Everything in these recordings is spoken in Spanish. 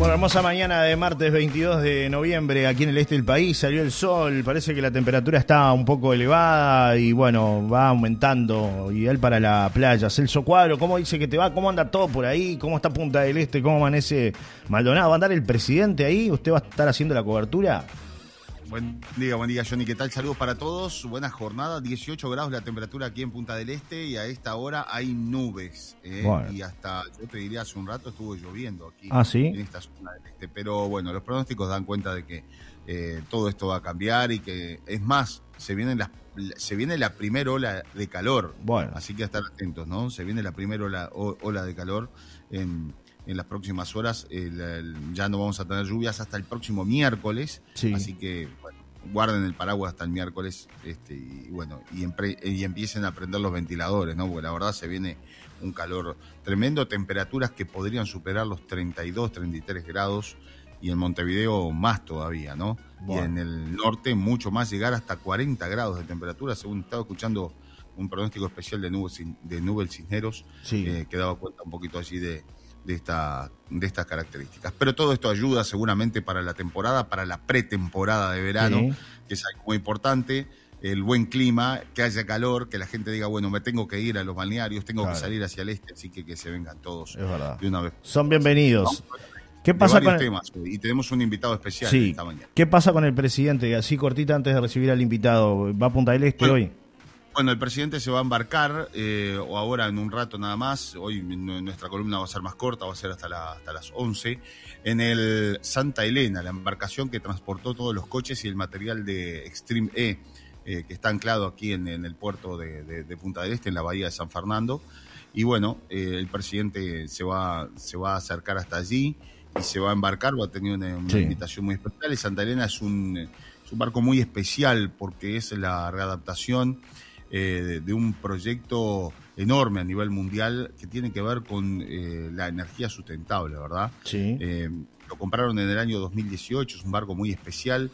Bueno, hermosa mañana de martes 22 de noviembre aquí en el este del país. Salió el sol, parece que la temperatura está un poco elevada y bueno, va aumentando. Ideal para la playa. Celso Cuadro, ¿cómo dice que te va? ¿Cómo anda todo por ahí? ¿Cómo está Punta del Este? ¿Cómo amanece Maldonado? ¿Va a andar el presidente ahí? ¿Usted va a estar haciendo la cobertura? Buen día, buen día Johnny, ¿qué tal? Saludos para todos, buena jornada, 18 grados la temperatura aquí en Punta del Este y a esta hora hay nubes. ¿eh? Y hasta, yo te diría, hace un rato estuvo lloviendo aquí ¿Ah, ¿sí? en esta zona del este. Pero bueno, los pronósticos dan cuenta de que eh, todo esto va a cambiar y que, es más, se viene la, se viene la primera ola de calor. Bueno. Así que a estar atentos, ¿no? Se viene la primera ola, ola de calor en en las próximas horas. ya no vamos a tener lluvias hasta el próximo miércoles. Así que guarden el paraguas hasta el miércoles este, y bueno, y, y, empiecen a prender los ventiladores, ¿no? Porque la verdad se viene un calor tremendo, temperaturas que podrían superar los 32, 33 grados y en Montevideo más todavía, ¿no? Y en el norte mucho más, llegar hasta 40 grados de temperatura, según estaba escuchando un pronóstico especial de Nubes, de Nubel Cisneros, eh, que daba cuenta un poquito allí de, de, esta, de estas características. Pero todo esto ayuda seguramente para la temporada, para la pretemporada de verano, que es algo muy importante. El buen clima, que haya calor, que la gente diga, bueno, me tengo que ir a los balnearios, tengo que salir hacia el este, así que que se vengan todos de una vez. Son bienvenidos. ¿Qué pasa con el... y tenemos un invitado especial esta mañana. ¿Qué pasa con el presidente? Así cortita antes de recibir al invitado, ¿va a Punta del Este hoy? Bueno, el presidente se va a embarcar, eh, o ahora en un rato nada más, hoy nuestra columna va a ser más corta, va a ser hasta, hasta las 11, en el Santa Elena, la embarcación que transportó todos los coches y el material de Extreme E, eh, que está anclado aquí en, el puerto de, Punta del Este, en la bahía de San Fernando. Y bueno, eh, el presidente se va, se va a acercar hasta allí y se va a embarcar, va a tener una, invitación muy especial. Y Santa Elena es un, es un barco muy especial porque es la readaptación eh, de un proyecto enorme a nivel mundial que tiene que ver con eh, la energía sustentable, ¿verdad? Sí. Eh, lo compraron en el año 2018, es un barco muy especial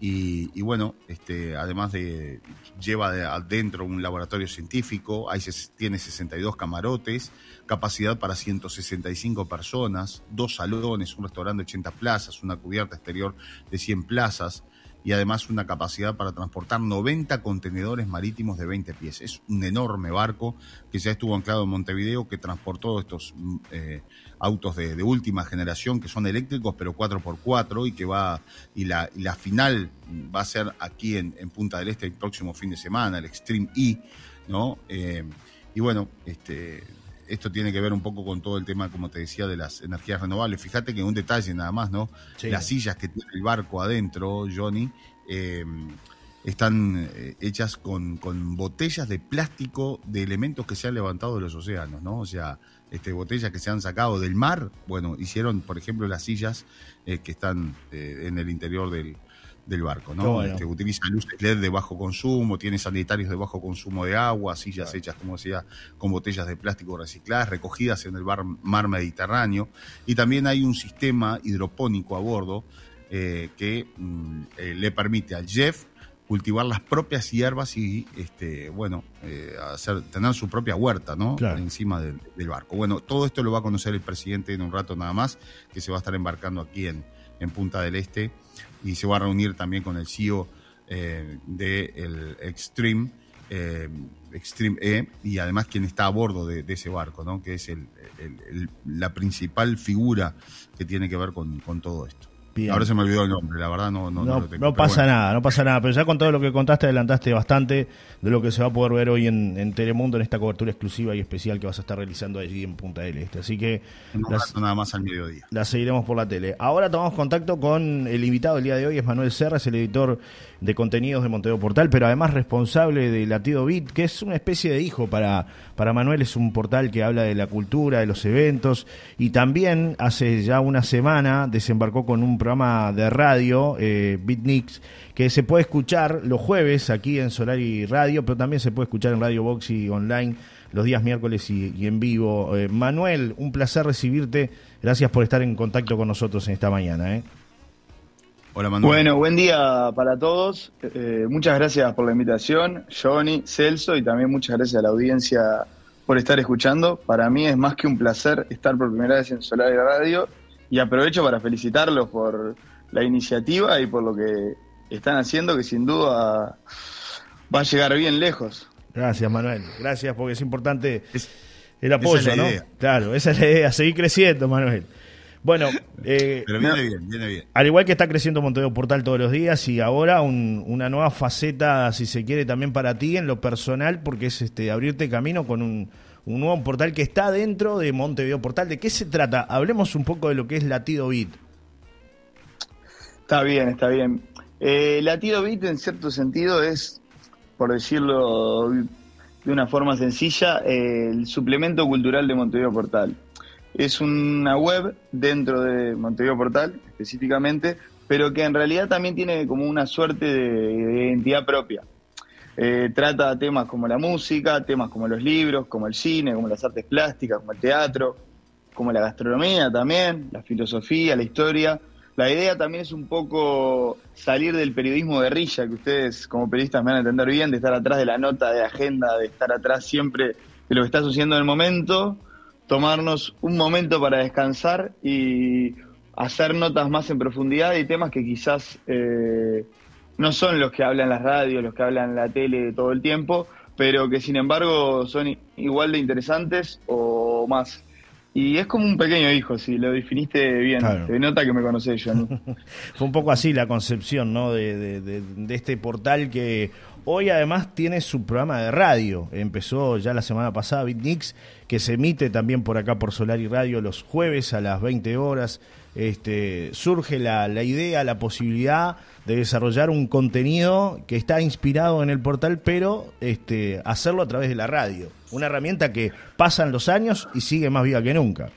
y, bueno, este, además de lleva adentro un laboratorio científico, ahí se, tiene 62 camarotes, capacidad para 165 personas, dos salones, un restaurante de 80 plazas, una cubierta exterior de 100 plazas y además una capacidad para transportar 90 contenedores marítimos de 20 pies. Es un enorme barco que ya estuvo anclado en Montevideo, que transportó estos mm, eh, autos de, última generación que son eléctricos pero 4x4 y que va y la, la final va a ser aquí en, Punta del Este el próximo fin de semana, el Extreme E, ¿no? Eh, y bueno, este esto tiene que ver un poco con todo el tema, como te decía, de las energías renovables. Fíjate que un detalle nada más, ¿no? Las sillas que tiene el barco adentro, Johnny, em, están eh, hechas con, con, botellas de plástico de elementos que se han levantado de los océanos, ¿no? O sea, este, botellas que se han sacado del mar, bueno, hicieron, por ejemplo, las sillas eh, que están eh, en el interior del, del barco, ¿no? Este, utiliza luces LED de bajo consumo, tiene sanitarios de bajo consumo de agua, sillas hechas, como decía, con botellas de plástico recicladas, recogidas en el mar Mediterráneo, y también hay un sistema hidropónico a bordo eh, que mm, eh, le permite al Jeff cultivar las propias hierbas y, este, bueno, eh, hacer, tener su propia huerta, ¿no? Encima del, barco. Bueno, todo esto lo va a conocer el presidente en un rato nada más, que se va a estar embarcando aquí en, en Punta del Este y se va a reunir también con el CEO eh, del Extreme, eh, Extreme E y además quien está a bordo de, ese barco, ¿no? que es el, la principal figura que tiene que ver con todo esto. Ahora se me olvidó el nombre, la verdad no, no, no, no pasa nada, no pasa nada. Pero ya con todo lo que contaste, adelantaste bastante de lo que se va a poder ver hoy en, Telemundo en esta cobertura exclusiva y especial que vas a estar realizando allí en Punta del Este. Así que. nada más al mediodía. La seguiremos por la tele. Ahora tomamos contacto con el invitado del día de hoy, es Manuel Serra, es el editor de contenidos de Monteo Portal, pero además responsable de Latido Bit, que es una especie de hijo para, para Manuel. Es un portal que habla de la cultura, de los eventos y también hace ya una semana desembarcó con un programa de radio, eh, Bitnix, que se puede escuchar los jueves aquí en Solari Radio, pero también se puede escuchar en Radio Box y online los días miércoles y, en vivo. Eh, Manuel, un placer recibirte. Gracias por estar en contacto con nosotros en esta mañana. ¿eh? Hola Manuel. Bueno, buen día para todos. Eh, muchas gracias por la invitación, Johnny, Celso, y también muchas gracias a la audiencia por estar escuchando. Para mí es más que un placer estar por primera vez en Solar Radio y aprovecho para felicitarlos por la iniciativa y por lo que están haciendo, que sin duda va a llegar bien lejos. Gracias, Manuel. Gracias, porque es importante el apoyo, ¿no? Claro, esa es la idea, seguir creciendo, Manuel. Bueno, eh, pero viene bien, viene bien. Al igual que está creciendo Montevideo Portal todos los días y ahora una nueva faceta, si se quiere, también para ti en lo personal, porque es este abrirte camino con un, nuevo portal que está dentro de Montevideo Portal. ¿De qué se trata? Hablemos un poco de lo que es Latido Beat. Está bien, está bien. Eh, Latido Beat, en cierto sentido, es, por decirlo de una forma sencilla, el suplemento cultural de Montevideo Portal es una web dentro de Montevideo Portal específicamente, pero que en realidad también tiene como una suerte de, identidad propia. Eh, trata temas como la música, temas como los libros, como el cine, como las artes plásticas, como el teatro, como la gastronomía también, la filosofía, la historia. La idea también es un poco salir del periodismo guerrilla, que ustedes como periodistas me van a entender bien, de estar atrás de la nota de agenda, de estar atrás siempre de lo que está sucediendo en el momento, tomarnos un momento para descansar y hacer notas más en profundidad y temas que quizás eh, no son los que hablan las radios, los que hablan la tele todo el tiempo, pero que sin embargo son igual de interesantes o más. Y es como un pequeño hijo, si lo definiste bien. Se nota que me conocés, yo. Fue un poco así la concepción ¿no? de, de este portal que Hoy además tiene su programa de radio. Empezó ya la semana pasada Bitnix, que se emite también por acá por Solar y Radio los jueves a las 20 horas. Este, surge la, la idea, la posibilidad de desarrollar un contenido que está inspirado en el portal, pero este, hacerlo a través de la radio. Una herramienta que pasan los años y sigue más viva que nunca.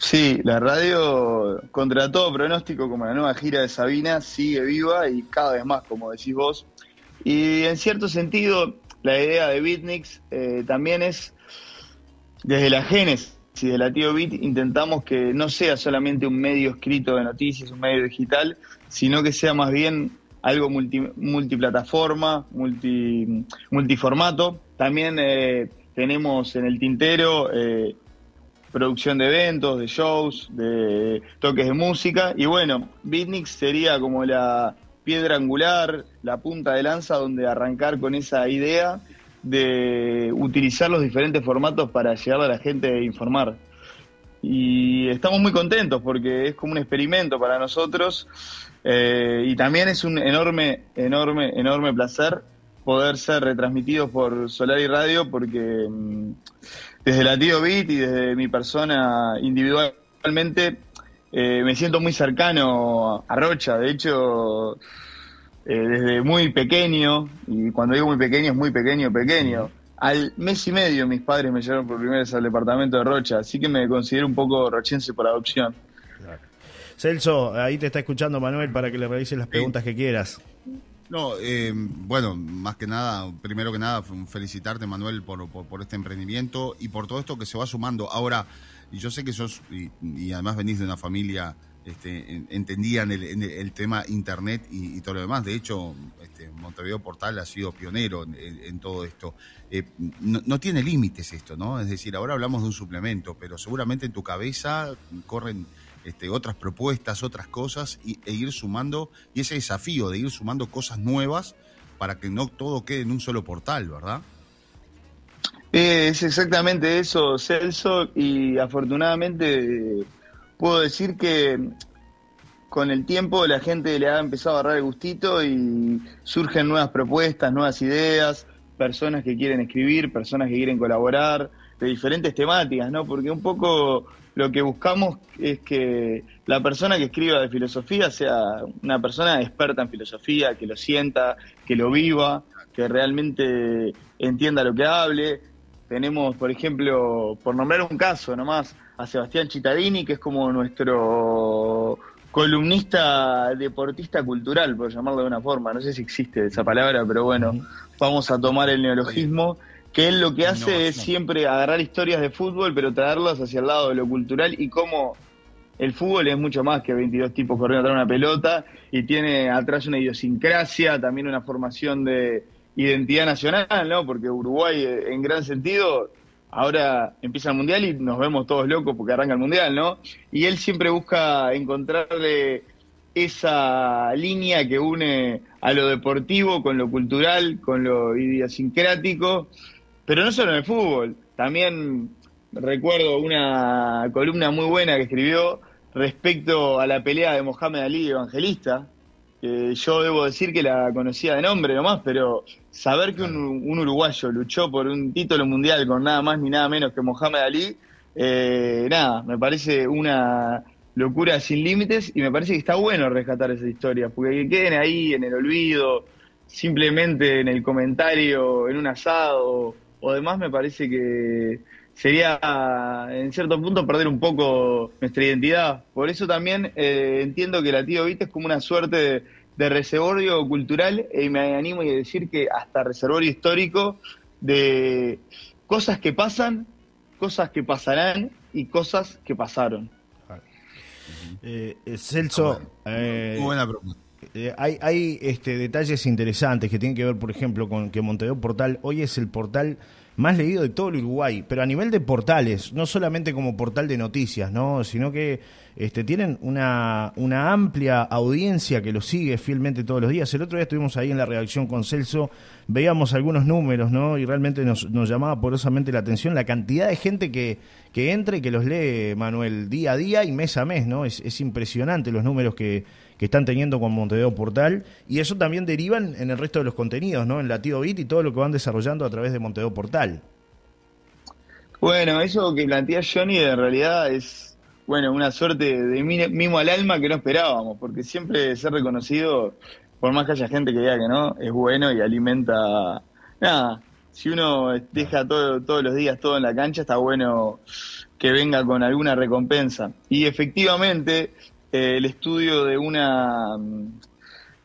Sí, la radio, contra todo pronóstico, como la nueva gira de Sabina, sigue viva y cada vez más, como decís vos, y en cierto sentido, la idea de Bitnix eh, también es, desde la génesis de la Tío Bit, intentamos que no sea solamente un medio escrito de noticias, un medio digital, sino que sea más bien algo multiplataforma, multi, multiformato. También eh, tenemos en el tintero eh, producción de eventos, de shows, de toques de música. Y bueno, Bitnix sería como la, piedra angular, la punta de lanza donde arrancar con esa idea de utilizar los diferentes formatos para llegar a la gente e informar. Y estamos muy contentos porque es como un experimento para nosotros eh, y también es un enorme, enorme, enorme placer poder ser retransmitidos por Solar y Radio porque mm, desde la Tío Bit y desde mi persona individualmente eh, me siento muy cercano a Rocha. De hecho, eh, desde muy pequeño, y cuando digo muy pequeño es muy pequeño, pequeño. Al mes y medio mis padres me llevaron por primera vez al departamento de Rocha, así que me considero un poco rochense por adopción. Celso, ahí te está escuchando Manuel para que le realices las preguntas que quieras. No, eh, bueno, más que nada, primero que nada, felicitarte Manuel por, por, este emprendimiento y por todo esto que se va sumando. Ahora, y yo sé que sos, y, además venís de una familia, este, entendían el, tema internet y, todo lo demás. De hecho, este, Montevideo Portal ha sido pionero en, todo esto. Eh, no, tiene límites esto, ¿no? Es decir, ahora hablamos de un suplemento, pero seguramente en tu cabeza corren este, otras propuestas, otras cosas, y, e ir sumando, y ese desafío de ir sumando cosas nuevas para que no todo quede en un solo portal, ¿verdad? Es exactamente eso, Celso, y afortunadamente puedo decir que con el tiempo la gente le ha empezado a agarrar el gustito y surgen nuevas propuestas, nuevas ideas, personas que quieren escribir, personas que quieren colaborar, de diferentes temáticas, ¿no? Porque un poco lo que buscamos es que la persona que escriba de filosofía sea una persona experta en filosofía, que lo sienta, que lo viva, que realmente entienda lo que hable, tenemos, por ejemplo, por nombrar un caso nomás, a Sebastián Chitadini, que es como nuestro columnista deportista cultural, por llamarlo de una forma. No sé si existe esa palabra, pero bueno, vamos a tomar el neologismo, que él lo que hace es siempre agarrar historias de fútbol, pero traerlas hacia el lado de lo cultural y cómo el fútbol es mucho más que 22 tipos corriendo atrás de una pelota y tiene atrás una idiosincrasia, también una formación de identidad nacional, ¿no? Porque Uruguay, eh, en gran sentido, ahora empieza el mundial y nos vemos todos locos porque arranca el mundial, ¿no? Y él siempre busca encontrarle esa línea que une a lo deportivo con lo cultural, con lo idiosincrático, pero no solo en el fútbol, también recuerdo una columna muy buena que escribió respecto a la pelea de Mohamed Ali Evangelista, que yo debo decir que la conocía de nombre nomás, pero saber que un, uruguayo luchó por un título mundial con nada más ni nada menos que Mohamed Ali, eh, nada, me parece una locura sin límites y me parece que está bueno rescatar esa historia, porque que queden ahí en el olvido, simplemente en el comentario, en un asado o demás, me parece que sería en cierto punto perder un poco nuestra identidad. Por eso también eh, entiendo que la tío Vita es como una suerte de, de reservorio cultural y me animo a decir que hasta reservorio histórico de cosas que pasan, cosas que pasarán y cosas que pasaron. Eh, eh, Celso, eh, buena pregunta. hay, hay este, detalles interesantes que tienen que ver, por ejemplo, con que Montevideo Portal hoy es el portal más leído de todo el Uruguay, pero a nivel de portales, no solamente como portal de noticias, ¿no? sino que este, tienen una, una amplia audiencia que lo sigue fielmente todos los días. El otro día estuvimos ahí en la redacción con Celso, veíamos algunos números, ¿no? Y realmente nos, nos llamaba porosamente la atención la cantidad de gente que, que entra y que los lee, Manuel, día a día y mes a mes, ¿no? Es, es impresionante los números que, que están teniendo con Montevideo Portal y eso también derivan en el resto de los contenidos, ¿no? En Latido Bit y todo lo que van desarrollando a través de Montevideo Portal. Bueno, eso que plantea Johnny en realidad es bueno, una suerte de mimo al alma que no esperábamos, porque siempre ser reconocido, por más que haya gente que diga que no, es bueno y alimenta. Nada, si uno deja todo, todos los días todo en la cancha, está bueno que venga con alguna recompensa. Y efectivamente, eh, el estudio de una.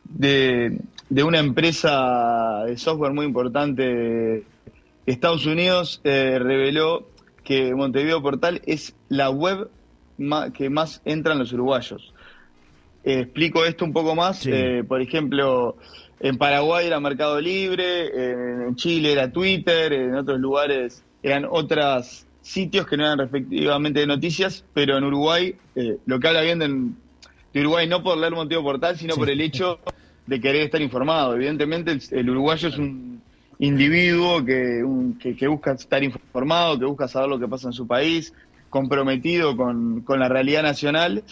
De, de, una empresa de software muy importante de Estados Unidos eh, reveló que Montevideo Portal es la web que más entran los uruguayos. Eh, explico esto un poco más. Eh, por ejemplo, en Paraguay era Mercado Libre, en Chile era Twitter, en otros lugares eran otros sitios que no eran respectivamente de noticias, pero en Uruguay, eh, lo que habla bien de, Uruguay no por leer motivo portal, sino por el hecho de querer estar informado. Evidentemente el, uruguayo es un individuo que, que, busca estar informado, que busca saber lo que pasa en su país, comprometido con, la realidad nacional.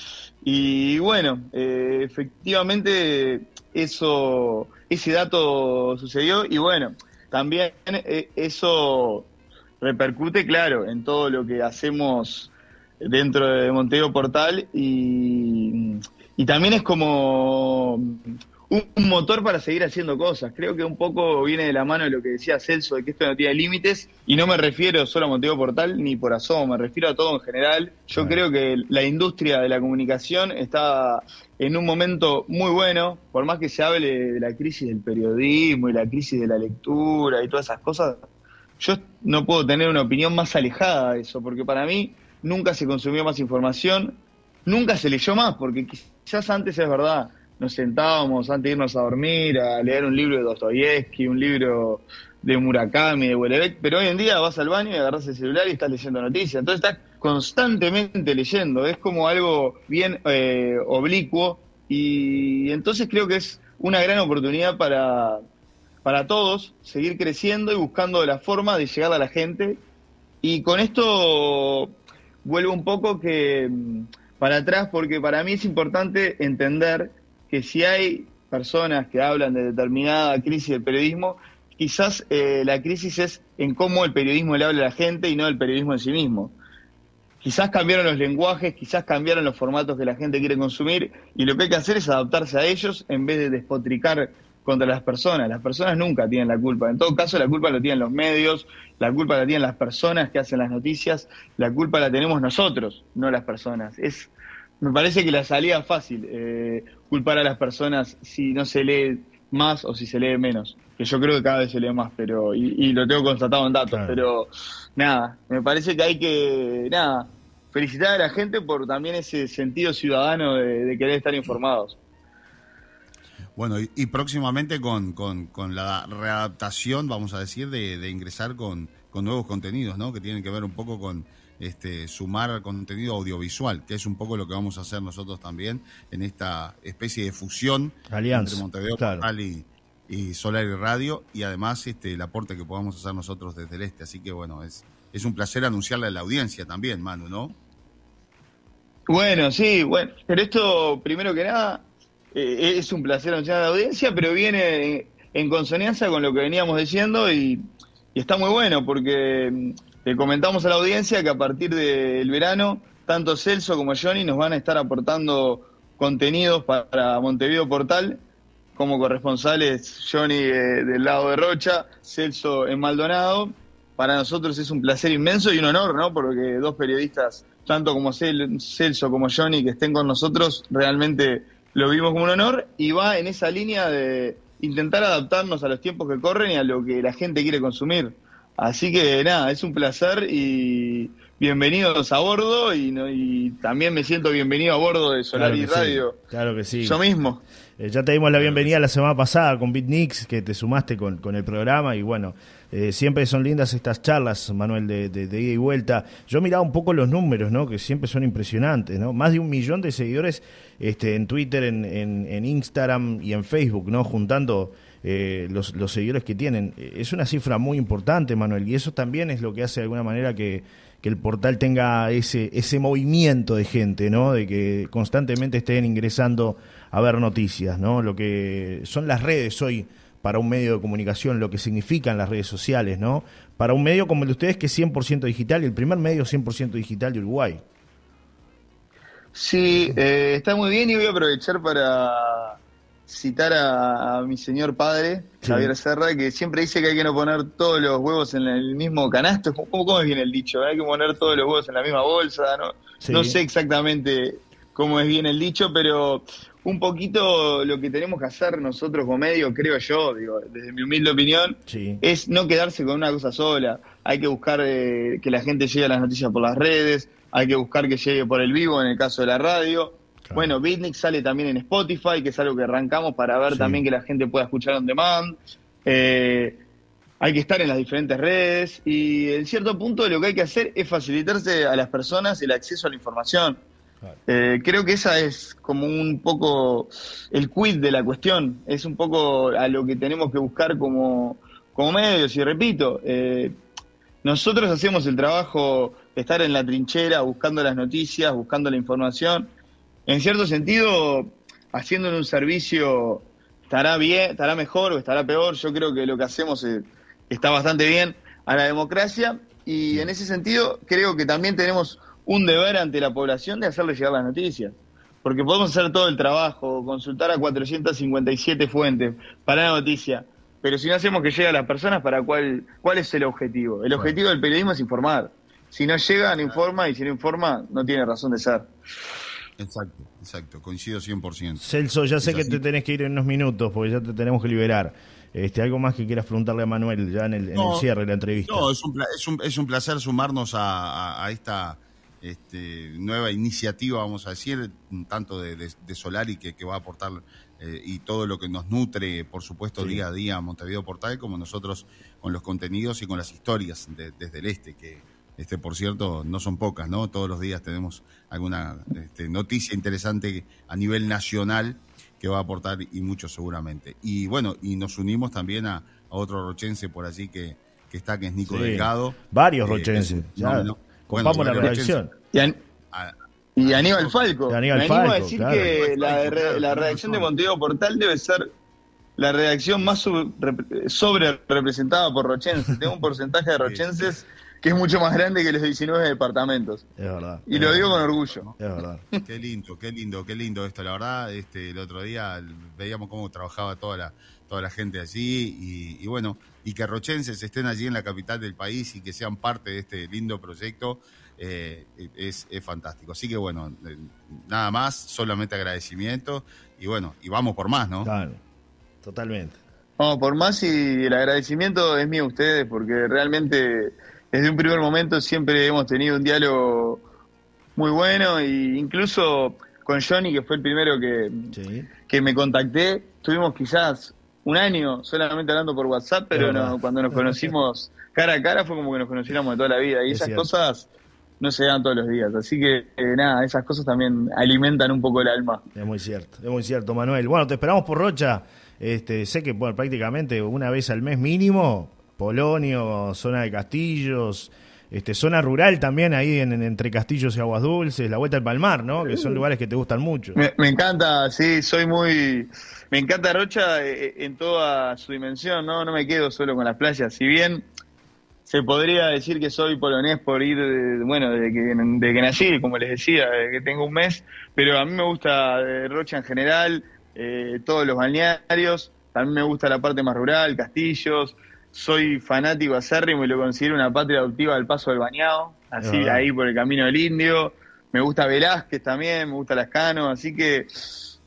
Y bueno, eh, efectivamente eso, ese dato sucedió y bueno, también eh, eso repercute, claro, en todo lo que hacemos dentro de Monteo Portal y, y también es como un motor para seguir haciendo cosas. Creo que un poco viene de la mano de lo que decía Celso, de que esto no tiene límites, y no me refiero solo a Montego Portal ni por asomo, me refiero a todo en general. Yo creo que la industria de la comunicación está en un momento muy bueno, por más que se hable de la crisis del periodismo y la crisis de la lectura y todas esas cosas, yo no puedo tener una opinión más alejada de eso, porque para mí nunca se consumió más información, nunca se leyó más, porque quizás antes es verdad nos sentábamos antes de irnos a dormir a leer un libro de Dostoyevsky, un libro de Murakami, de Wellebeck, pero hoy en día vas al baño y agarras el celular y estás leyendo noticias. Entonces estás constantemente leyendo, es como algo bien eh, oblicuo y entonces creo que es una gran oportunidad para, para todos seguir creciendo y buscando la forma de llegar a la gente. Y con esto vuelvo un poco que mm, para atrás porque para mí es importante entender que si hay personas que hablan de determinada crisis del periodismo, quizás eh, la crisis es en cómo el periodismo le habla a la gente y no el periodismo en sí mismo. Quizás cambiaron los lenguajes, quizás cambiaron los formatos que la gente quiere consumir y lo que hay que hacer es adaptarse a ellos en vez de despotricar contra las personas. Las personas nunca tienen la culpa. En todo caso, la culpa la tienen los medios, la culpa la tienen las personas que hacen las noticias, la culpa la tenemos nosotros, no las personas. Es me parece que la salida fácil, eh, culpar a las personas si no se lee más o si se lee menos. Que yo creo que cada vez se lee más, pero y, lo tengo constatado en datos. Pero nada, me parece que hay que, nada, felicitar a la gente por también ese sentido ciudadano de, querer estar informados. Bueno, y, próximamente con, con, la readaptación, vamos a decir, de, ingresar con con nuevos contenidos, ¿no? Que tienen que ver un poco con este, sumar contenido audiovisual, que es un poco lo que vamos a hacer nosotros también en esta especie de fusión Alianza, entre Montevideo Portal y, y, Solar y Radio, y además este, el aporte que podamos hacer nosotros desde el este. Así que bueno, es, es un placer anunciarle a la audiencia también, Manu, ¿no? Bueno, sí, bueno, pero esto, primero que nada, eh, es un placer anunciar a la audiencia, pero viene en consonancia con lo que veníamos diciendo y, está muy bueno porque mm, le comentamos a la audiencia que a partir del verano, tanto Celso como Johnny nos van a estar aportando contenidos para Montevideo Portal como corresponsales Johnny eh, del lado de Rocha, Celso en Maldonado. Para nosotros es un placer inmenso y un honor, ¿no? Porque dos periodistas, tanto como Celso como Johnny, que estén con nosotros, realmente lo vimos como un honor y va en esa línea de intentar adaptarnos a los tiempos que corren y a lo que la gente quiere consumir. Así que nada, es un placer y bienvenidos a bordo y, y también me siento bienvenido a bordo de Solar y Radio. claro que sí. Yo mismo. Eh, ya te dimos la bienvenida la semana pasada con BitNix, que te sumaste con, con el programa y bueno, eh, siempre son lindas estas charlas, Manuel, de, de, ida y vuelta. Yo miraba un poco los números, ¿no? Que siempre son impresionantes, ¿no? Más de un millón de seguidores este, en Twitter, en, en, Instagram y en Facebook, ¿no? Juntando eh, los, los seguidores que tienen. Es una cifra muy importante, Manuel, y eso también es lo que hace de alguna manera que, que el portal tenga ese, ese movimiento de gente, ¿no? De que constantemente estén ingresando a ver noticias, ¿no? Lo que son las redes hoy para un medio de comunicación, lo que significan las redes sociales, ¿no? Para un medio como el de ustedes que es 100% digital y el primer medio 100% digital de Uruguay. Sí, eh, está muy bien y voy a aprovechar para citar a, mi señor padre, Javier Serra, que siempre dice que hay que no poner todos los huevos en el mismo canasto. ¿Cómo, cómo es bien el dicho? Hay que poner todos los huevos en la misma bolsa, ¿no? No sé exactamente cómo es bien el dicho, pero un poquito lo que tenemos que hacer nosotros como medio, creo yo, digo, desde mi humilde opinión, es no quedarse con una cosa sola. Hay que buscar eh, que la gente llegue a las noticias por las redes, hay que buscar que llegue por el vivo en el caso de la radio. Bueno, Bitnik sale también en Spotify, que es algo que arrancamos para ver también que la gente pueda escuchar on demand. Eh, hay que estar en las diferentes redes y en cierto punto lo que hay que hacer es facilitarse a las personas el acceso a la información. Eh, creo que esa es como un poco el quid de la cuestión, es un poco a lo que tenemos que buscar como, como medios. Y repito, eh, nosotros hacemos el trabajo de estar en la trinchera, buscando las noticias, buscando la información. En cierto sentido, haciendo un servicio estará bien, estará mejor o estará peor. Yo creo que lo que hacemos eh, está bastante bien a la democracia y en ese sentido creo que también tenemos un deber ante la población de hacerle llegar las noticias. Porque podemos hacer todo el trabajo, consultar a 457 fuentes para la noticia, pero si no hacemos que llegue a las personas, ¿para cuál, cuál es el objetivo? El objetivo del periodismo es informar. Si no llega, no informa, y si no informa, no tiene razón de ser. Exacto, exacto, coincido 100%. Celso, ya sé que te tenés que ir en unos minutos, porque ya te tenemos que liberar. Este, ¿Algo más que quieras preguntarle a Manuel ya en el, cierre de la entrevista? No, es un, es un, es un placer sumarnos a esta este, nueva iniciativa, vamos a decir, tanto de, de, Solari que, que, va a aportar eh, y todo lo que nos nutre, por supuesto, día a día a Montevideo Portal, como nosotros con los contenidos y con las historias desde el este, que este, por cierto, no son pocas, ¿no? Todos los días tenemos alguna este, noticia interesante a nivel nacional que va a aportar y mucho seguramente. Y bueno, y nos unimos también a, otro rochense por allí que, que está, que es Nico Delgado. Varios eh, rochenses, ya. Vamos la redacción. Y, Aníbal Falco. Me animo a decir que la, redacción de Montevideo Portal debe ser la redacción más sobre representada por rochenses. Tengo un porcentaje de rochenses que es mucho más grande que los 19 departamentos. Es verdad. Y lo digo con orgullo. Es verdad. Qué lindo, qué lindo, qué lindo esto. La verdad, este, el otro día veíamos cómo trabajaba toda la, toda la gente allí y, y, bueno, y que rochenses estén allí en la capital del país y que sean parte de este lindo proyecto eh, es, fantástico. Así que bueno, eh, nada más, solamente agradecimiento y bueno, y vamos por más, ¿no? Claro, totalmente. Vamos por más y el agradecimiento es mío a ustedes porque realmente desde un primer momento siempre hemos tenido un diálogo muy bueno e incluso con Johnny, que fue el primero que, que me contacté, tuvimos quizás un año solamente hablando por WhatsApp, pero no, cuando nos conocimos cara a cara fue como que nos conociéramos de toda la vida. Y esas cosas no se dan todos los días. Así que eh, nada, esas cosas también alimentan un poco el alma. Es muy cierto, es muy cierto, Manuel. Bueno, te esperamos por Rocha. Este, sé que bueno, prácticamente una vez al mes mínimo, Polonio, zona de Castillos, este, zona rural también ahí en, entre Castillos y Aguas Dulces, la Vuelta al Palmar, ¿no? Que son lugares que te gustan mucho. Me, encanta, sí, soy muy... Me encanta Rocha eh, eh, en toda su dimensión, ¿no? No me quedo solo con las playas. Si bien se podría decir que soy polonés por ir, bueno, desde que, de que nací, como les decía, desde que tengo un mes, pero a mí me gusta eh, Rocha en general, todos los balnearios, también me gusta la parte más rural, castillos, soy fanático acérrimo y lo considero una patria adoptiva del Paso del Bañado, así ahí por el Camino del Indio. Me gusta Velázquez también, me gusta Lascano, así que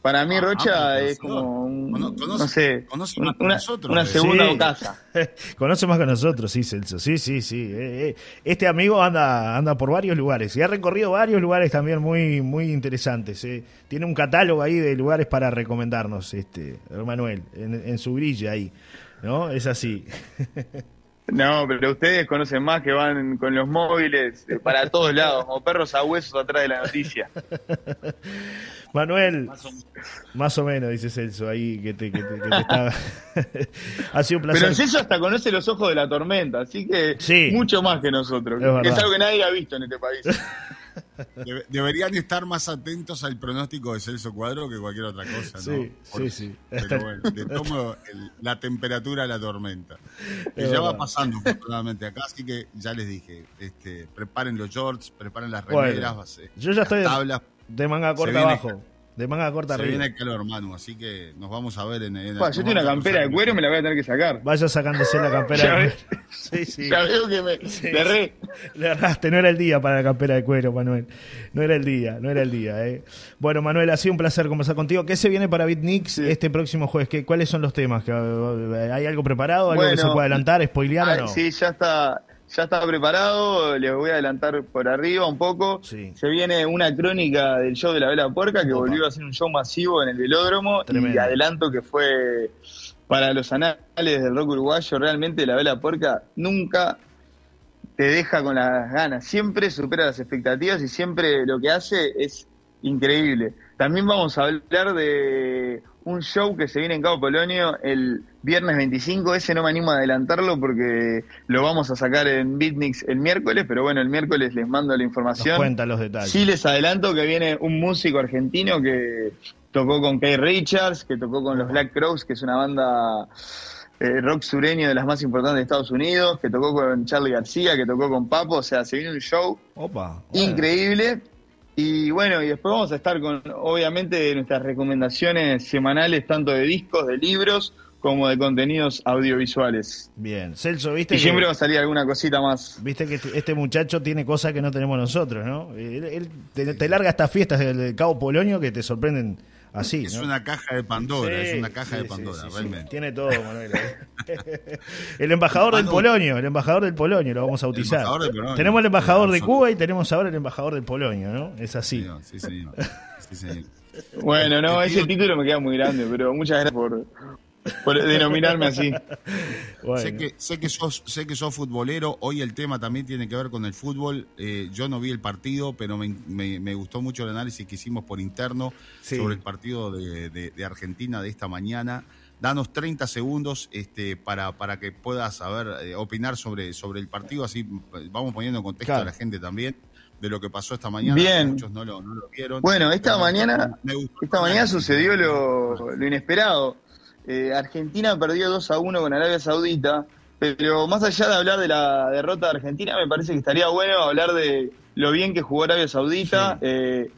para mí ah, Rocha ah, es como, no sé, una, una, segunda casa. conoce más que nosotros, sí, Celso, sí, sí, sí. Eh, eh, este amigo anda anda por varios lugares y ha recorrido varios lugares también muy muy interesantes. Eh. Tiene un catálogo ahí de lugares para recomendarnos, este Manuel, en, en su grilla ahí. ¿No? Es así. No, pero ustedes conocen más que van con los móviles eh, para todos lados, como perros a huesos atrás de la noticia. Manuel, más o, menos, dice Celso ahí que te, que está. ha sido un placer. Pero Celso hasta conoce los ojos de la tormenta, así que mucho más que nosotros. es algo que nadie ha visto en este país. deberían estar más atentos al pronóstico de Celso Cuadro que cualquier otra cosa, ¿no? Sí, sí, sí. Pero bueno, de tomo la temperatura de la tormenta. Que ya va pasando afortunadamente acá, así que ya les dije, este, preparen los shorts, preparen las remeras, yo ya estoy de manga corta abajo. De manga corta Se viene el calor, Manu, así que nos vamos a ver en... el yo tengo una campera de cuero y me la voy a tener que sacar. Vaya sacándose la campera de cuero. Sí, sí. Ya veo que me... le erré. Le erraste, no era el día para la campera de cuero, Manuel. No era el día, no era el día. Eh. Bueno, Manuel, ha sido un placer conversar contigo. ¿Qué se viene para BitNix este próximo jueves? ¿Qué, ¿Cuáles son los temas? ¿Hay algo preparado? ¿Algo que se pueda adelantar, spoilear o no? Sí, ya está ya está preparado, les voy a adelantar por arriba un poco. Se viene una crónica del show de la Vela Puerca, que volvió a ser un show masivo en el velódromo. Y adelanto que fue para los anales del rock uruguayo, realmente la Vela Puerca nunca te deja con las ganas. Siempre supera las expectativas y siempre lo que hace es increíble. También vamos a hablar de un show que se viene en Cabo Polonio el viernes 25. Ese no me animo a adelantarlo porque lo vamos a sacar en Beatniks el miércoles, pero bueno, el miércoles les mando la información. cuenta los detalles. Sí les adelanto que viene un músico argentino que tocó con Kay Richards, que tocó con los Black Crows, que es una banda eh, rock sureño de las más importantes de Estados Unidos, que tocó con Charlie García, que tocó con Papo, o sea, se viene un show increíble y bueno, y después vamos a estar con, obviamente, nuestras recomendaciones semanales, tanto de discos, de libros, como de contenidos audiovisuales. Bien, Celso, viste. Y siempre va a salir alguna cosita más. Viste que este, este muchacho tiene cosas que no tenemos nosotros, ¿no? Él, te, larga estas fiestas del Cabo Polonio que te sorprenden Así, es una caja de Pandora, es una caja de Pandora, realmente. Tiene todo, Manuel. ¿eh? el embajador del Polonio, el embajador del Polonio, lo vamos a bautizar. Tenemos el embajador de Cuba y tenemos ahora el embajador del Polonio, ¿no? Es así. Sí, señor. Sí, señor. Bueno, no, ese título me queda muy grande, pero muchas gracias por, por denominarme así. Sé, que, sé, que sos, sé que sos futbolero, hoy el tema también tiene que ver con el fútbol. Eh, yo no vi el partido, pero me, me, gustó mucho el análisis que hicimos por interno sobre el partido de, de, Argentina de esta mañana. Danos 30 segundos este, para, para que puedas saber, eh, opinar sobre, sobre el partido, así vamos poniendo en contexto a la gente también de lo que pasó esta mañana. Bien. Muchos no lo, no lo vieron. Bueno, esta mañana, esta mañana sucedió lo, lo inesperado. Eh, Argentina perdió 2 a 1 con Arabia Saudita, pero más allá de hablar de la derrota de Argentina, me parece que estaría bueno hablar de lo bien que jugó Arabia Saudita. Eh,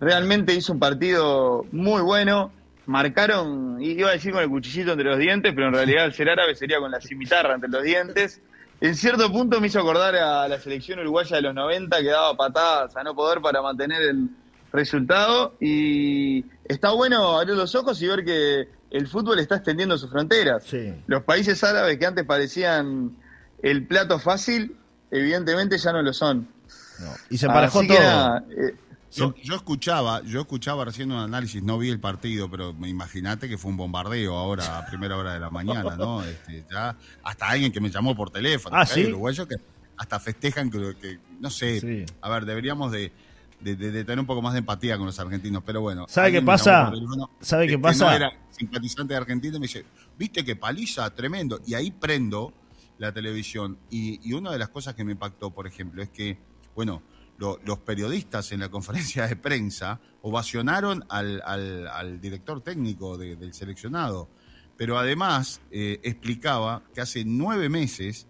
realmente hizo un partido muy bueno. Marcaron, iba a decir con el cuchillito entre los dientes, pero en realidad al ser árabe sería con la cimitarra entre los dientes. En cierto punto me hizo acordar a la selección uruguaya de los 90 que daba patadas a no poder para mantener el resultado. Y está bueno abrir los ojos y ver que el fútbol está extendiendo sus fronteras. Los países árabes que antes parecían el plato fácil, evidentemente ya no lo son. Y se emparejó todo. Eh, Yo, escuchaba, yo escuchaba recién un análisis, no vi el partido, pero me imagínate que fue un bombardeo ahora a primera hora de la mañana, ¿no? Este, ya hasta alguien que me llamó por teléfono, ah, ¿sí? uruguayos que hasta festejan que, no sé, a ver, deberíamos de, tener un poco más de empatía con los argentinos, pero bueno. ¿Sabe qué pasa? ¿Sabe qué pasa? no era simpatizante de Argentina me dice, viste qué paliza, tremendo, y ahí prendo la televisión y, y una de las cosas que me impactó, por ejemplo, es que, bueno, los periodistas en la conferencia de prensa ovacionaron al, al, director técnico del seleccionado, pero además eh, explicaba que hace nueve meses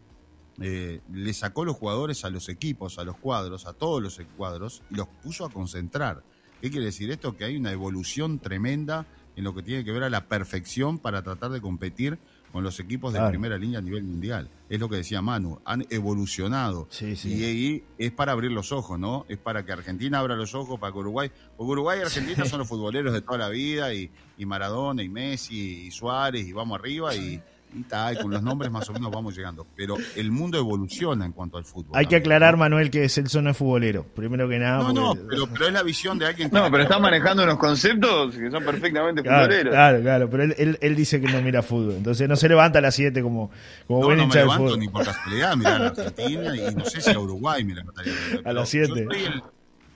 eh, le sacó los jugadores a los equipos, a los cuadros, a todos los cuadros, y los puso a concentrar. ¿Qué quiere decir esto? Que hay una evolución tremenda en lo que tiene que ver a la perfección para tratar de competir con los equipos de primera línea a nivel mundial. Es lo que decía Manu, han evolucionado. Y ahí es para abrir los ojos, ¿no? Es para que Argentina abra los ojos, para que Uruguay. Porque Uruguay y Argentina son los futboleros de toda la vida, y, y Maradona, y Messi, y Suárez, y vamos arriba, y, y tal, con los nombres más o menos vamos llegando. Pero el mundo evoluciona en cuanto al fútbol. Hay que aclarar, Manuel, que Celso no es futbolero. Primero que nada. No, no, pero, pero, es la visión de alguien que. No, pero está manejando unos conceptos que son perfectamente futboleros. Claro, claro, pero él, él, dice que no mira fútbol. Entonces no se levanta a las 7 como, como no, buen no me levanto ni por casualidad, mira a la Argentina y no sé si a Uruguay me levantaría. A las 7.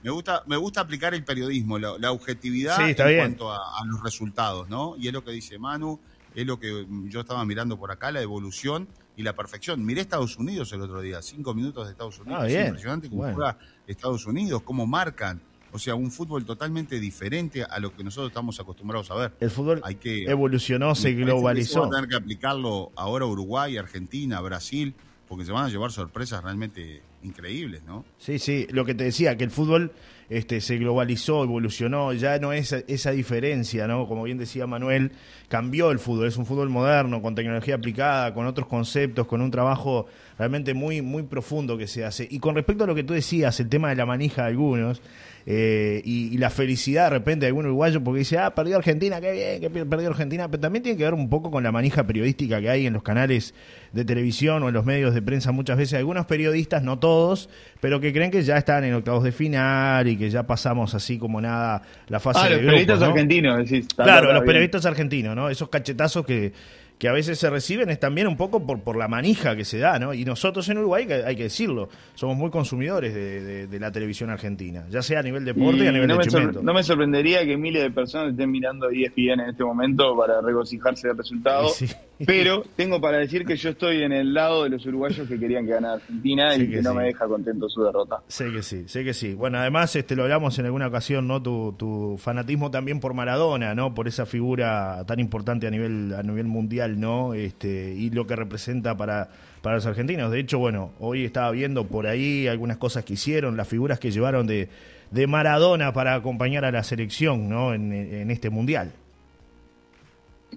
Me gusta, me gusta aplicar el periodismo, la, objetividad en cuanto a, a los resultados, ¿no? Y es lo que dice Manu es lo que yo estaba mirando por acá, la evolución y la perfección. Miré Estados Unidos el otro día, cinco minutos de Estados Unidos. Ah, es impresionante cómo juega Estados Unidos, cómo marcan. O sea, un fútbol totalmente diferente a lo que nosotros estamos acostumbrados a ver. El fútbol Hay que, evolucionó, se globalizó. Vamos a tener que aplicarlo ahora Uruguay, Argentina, Brasil, porque se van a llevar sorpresas realmente increíbles, ¿no? Sí, sí, lo que te decía, que el fútbol este, se globalizó, evolucionó, ya no es esa diferencia, ¿no? Como bien decía Manuel, cambió el fútbol, es un fútbol moderno, con tecnología aplicada, con otros conceptos, con un trabajo realmente muy, muy profundo que se hace. Y con respecto a lo que tú decías, el tema de la manija de algunos, eh, y, la felicidad de repente de algún uruguayo porque dice, ah, perdió Argentina, qué bien, que perdió Argentina, pero también tiene que ver un poco con la manija periodística que hay en los canales de televisión o en los medios de prensa muchas veces, algunos periodistas, no todos, pero que creen que ya están en octavos de final y que ya pasamos así como nada la fase ah, de los periodistas argentinos, decís. Claro, los periodistas argentinos, ¿no? Esos cachetazos que que a veces se reciben es también un poco por, por la manija que se da, ¿no? Y nosotros en Uruguay, hay que decirlo, somos muy consumidores de, de, la televisión argentina, ya sea a nivel deporte y, a nivel no de me No me sorprendería que miles de personas estén mirando ESPN en este momento para regocijarse del resultado, pero tengo para decir que yo estoy en el lado de los uruguayos que querían que ganara Argentina y que, no me deja contento su derrota. Sé que sí, sé que sí. Bueno, además este lo hablamos en alguna ocasión, ¿no? Tu, tu fanatismo también por Maradona, ¿no? Por esa figura tan importante a nivel, a nivel mundial ¿no? Este, y lo que representa para, para los argentinos. De hecho, bueno, hoy estaba viendo por ahí algunas cosas que hicieron, las figuras que llevaron de, de Maradona para acompañar a la selección, ¿no? En, este mundial.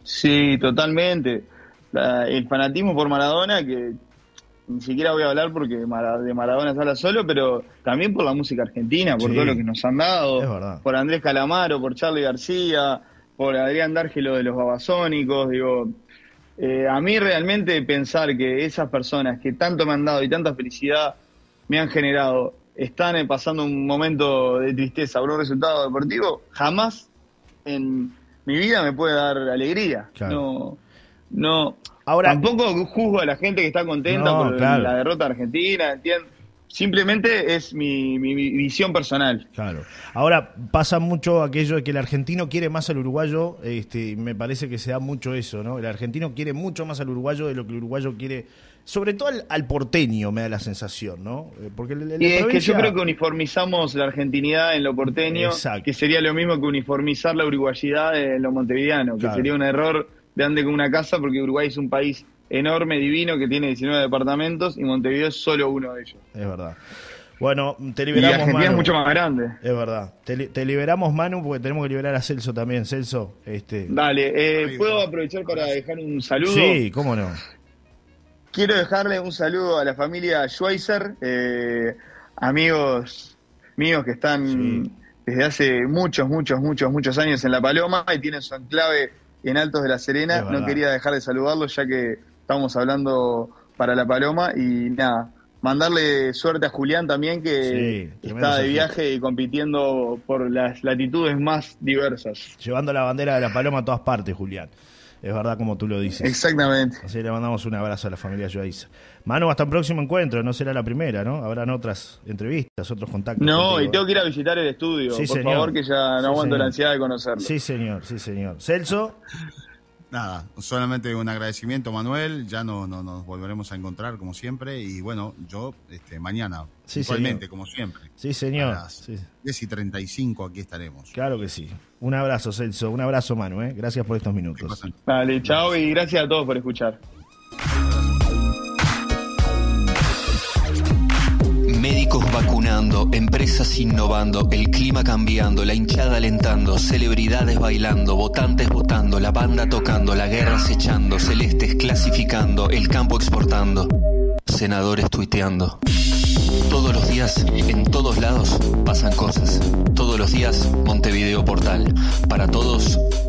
Sí, totalmente. el fanatismo por Maradona, que ni siquiera voy a hablar porque de Maradona se habla solo, pero también por la música argentina, por todo lo que nos han dado, por Andrés Calamaro, por Charlie García, por Adrián Dárgelo de los Babasónicos, digo, eh, a mí realmente pensar que esas personas que tanto me han dado y tanta felicidad me han generado están pasando un momento de tristeza por un resultado deportivo, jamás en mi vida me puede dar alegría. No, no. Ahora, tampoco juzgo a la gente que está contenta por la derrota argentina, entiendo Simplemente es mi, mi, visión personal. Claro. Ahora pasa mucho aquello de que el argentino quiere más al uruguayo, este, me parece que se da mucho eso, ¿no? El argentino quiere mucho más al uruguayo de lo que el uruguayo quiere, sobre todo al, porteño, me da la sensación, ¿no? Eh, porque y es que yo creo que uniformizamos la argentinidad en lo porteño, que sería lo mismo que uniformizar la uruguayidad en lo montevideano, que sería un error de ande con una casa porque Uruguay es un país enorme, divino, que tiene 19 departamentos y Montevideo es solo uno de ellos. Es verdad. Bueno, te liberamos, y Argentina es mucho más grande. Es verdad. Te, liberamos, Manu, porque tenemos que liberar a Celso también. Celso, este... Dale, eh, ¿puedo aprovechar para dejar un saludo? Sí, cómo no. Quiero dejarle un saludo a la familia Schweizer, eh, amigos míos que están desde hace muchos, muchos, muchos, muchos años en La Paloma y tienen su enclave en Altos de la Serena. No quería dejar de saludarlos ya que estamos hablando para la Paloma y nada, mandarle suerte a Julián también, que está de viaje y compitiendo por las latitudes más diversas. Llevando la bandera de la paloma a todas partes, Julián. Es verdad como tú lo dices. Exactamente. Así le mandamos un abrazo a la familia Joaiza. Manu, hasta un próximo encuentro. No será la primera, ¿no? Habrán otras entrevistas, otros contactos. No, y tengo que ir a visitar el estudio. por favor, que ya no aguanto la ansiedad de conocerlo. Sí, señor, sí, señor. Celso. Nada, solamente un agradecimiento, Manuel. Ya no, no, nos volveremos a encontrar como siempre. Y bueno, yo este, mañana, sí, como siempre. Sí, señor. A las 10 y 35 aquí estaremos. Claro que sí. Un abrazo, Celso. Un abrazo, Manuel. ¿eh? Gracias por estos minutos. Vale, chao y gracias a todos por escuchar. Empresas innovando, el clima cambiando, la hinchada alentando, celebridades bailando, votantes votando, la banda tocando, la guerra acechando, celestes clasificando, el campo exportando, senadores tuiteando. Todos los días, en todos lados, pasan cosas. Todos los días, Montevideo Portal. Para todos, todo.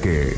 Que